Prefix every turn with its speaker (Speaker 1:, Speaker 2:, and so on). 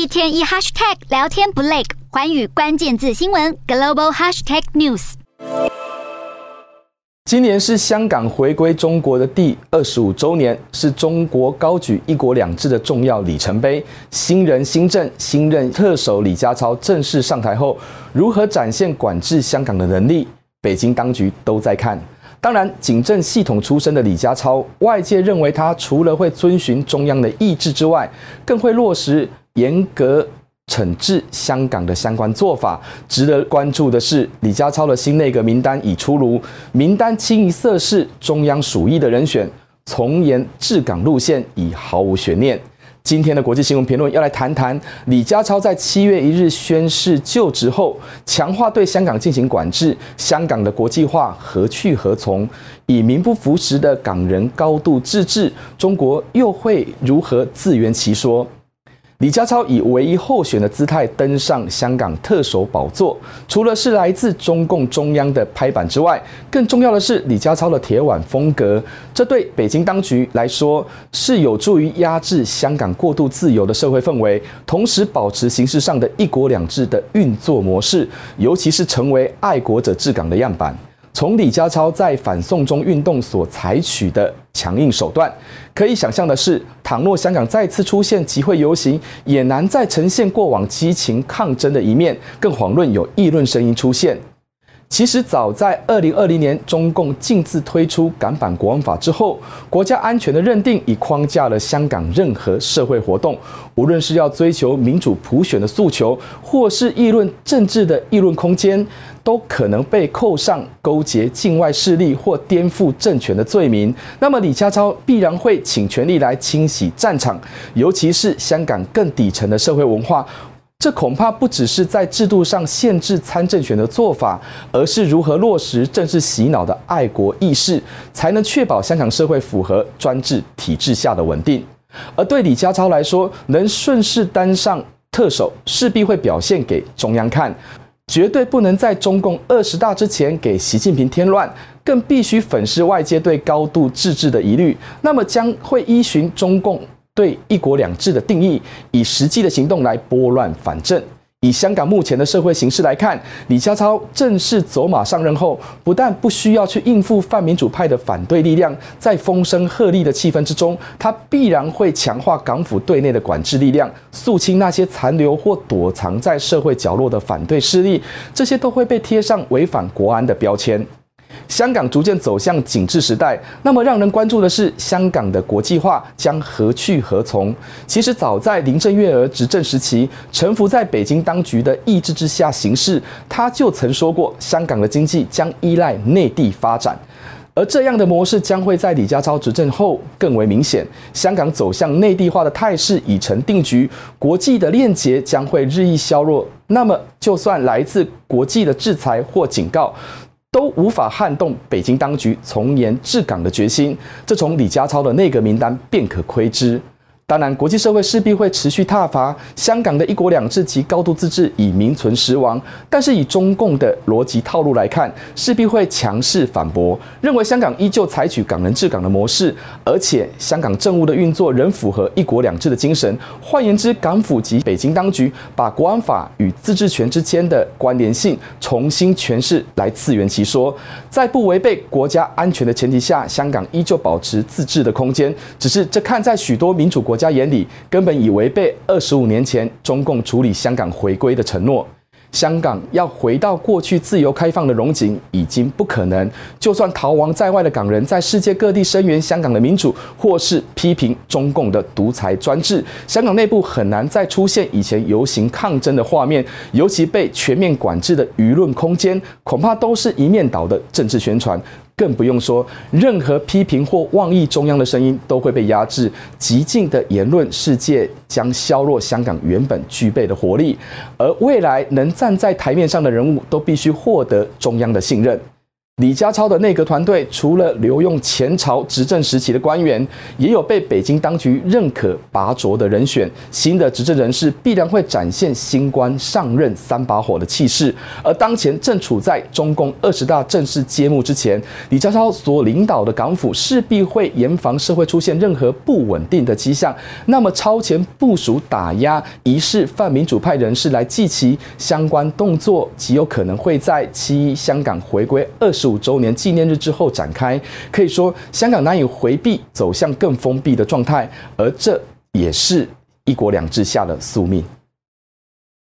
Speaker 1: 一天一 hashtag 聊天不累，寰宇关键字新闻 global hashtag news。
Speaker 2: 今年是香港回归中国的第二十五周年，是中国高举“一国两制”的重要里程碑。新人新政，新任特首李家超正式上台后，如何展现管制香港的能力，北京当局都在看。当然，警政系统出身的李家超，外界认为他除了会遵循中央的意志之外，更会落实严格。惩治香港的相关做法，值得关注的是，李家超的新内阁名单已出炉，名单清一色是中央属意的人选，从严治港路线已毫无悬念。今天的国际新闻评论要来谈谈李家超在七月一日宣誓就职后，强化对香港进行管制，香港的国际化何去何从？以名不符实的港人高度自治，中国又会如何自圆其说？李家超以唯一候选的姿态登上香港特首宝座，除了是来自中共中央的拍板之外，更重要的是李家超的铁腕风格。这对北京当局来说是有助于压制香港过度自由的社会氛围，同时保持形式上的一国两制的运作模式，尤其是成为爱国者治港的样板。从李家超在反送中运动所采取的强硬手段，可以想象的是，倘若香港再次出现集会游行，也难再呈现过往激情抗争的一面，更遑论有议论声音出现。其实早在二零二零年，中共径自推出港版国安法之后，国家安全的认定已框架了香港任何社会活动，无论是要追求民主普选的诉求，或是议论政治的议论空间，都可能被扣上勾结境外势力或颠覆政权的罪名。那么李家超必然会请全力来清洗战场，尤其是香港更底层的社会文化。这恐怕不只是在制度上限制参政权的做法，而是如何落实政治洗脑的爱国意识，才能确保香港社会符合专制体制下的稳定。而对李家超来说，能顺势当上特首，势必会表现给中央看，绝对不能在中共二十大之前给习近平添乱，更必须粉饰外界对高度自治的疑虑。那么将会依循中共。对“一国两制”的定义，以实际的行动来拨乱反正。以香港目前的社会形势来看，李家超正式走马上任后，不但不需要去应付泛民主派的反对力量，在风声鹤唳的气氛之中，他必然会强化港府对内的管制力量，肃清那些残留或躲藏在社会角落的反对势力，这些都会被贴上违反国安的标签。香港逐渐走向紧致时代，那么让人关注的是，香港的国际化将何去何从？其实早在林郑月娥执政时期，臣服在北京当局的意志之下行事，他就曾说过，香港的经济将依赖内地发展，而这样的模式将会在李家超执政后更为明显。香港走向内地化的态势已成定局，国际的链接将会日益削弱。那么，就算来自国际的制裁或警告，都无法撼动北京当局从严治港的决心，这从李家超的内阁名单便可窥知。当然，国际社会势必会持续挞伐香港的一国两制及高度自治已名存实亡。但是，以中共的逻辑套路来看，势必会强势反驳，认为香港依旧采取港人治港的模式，而且香港政务的运作仍符合一国两制的精神。换言之，港府及北京当局把国安法与自治权之间的关联性重新诠释，来自圆其说，在不违背国家安全的前提下，香港依旧保持自治的空间。只是这看在许多民主国家眼里根本已违背二十五年前中共处理香港回归的承诺。香港要回到过去自由开放的荣景已经不可能。就算逃亡在外的港人在世界各地声援香港的民主，或是批评中共的独裁专制，香港内部很难再出现以前游行抗争的画面。尤其被全面管制的舆论空间，恐怕都是一面倒的政治宣传。更不用说，任何批评或妄议中央的声音都会被压制，极尽的言论世界将削弱香港原本具备的活力，而未来能站在台面上的人物都必须获得中央的信任。李家超的内阁团队除了留用前朝执政时期的官员，也有被北京当局认可拔擢的人选。新的执政人士必然会展现新官上任三把火的气势。而当前正处在中共二十大正式揭幕之前，李家超所领导的港府势必会严防社会出现任何不稳定的迹象。那么超前部署打压疑似泛民主派人士来祭旗相关动作，极有可能会在七一香港回归二十五周年纪念日之后展开，可以说香港难以回避走向更封闭的状态，而这也是一国两制下的宿命。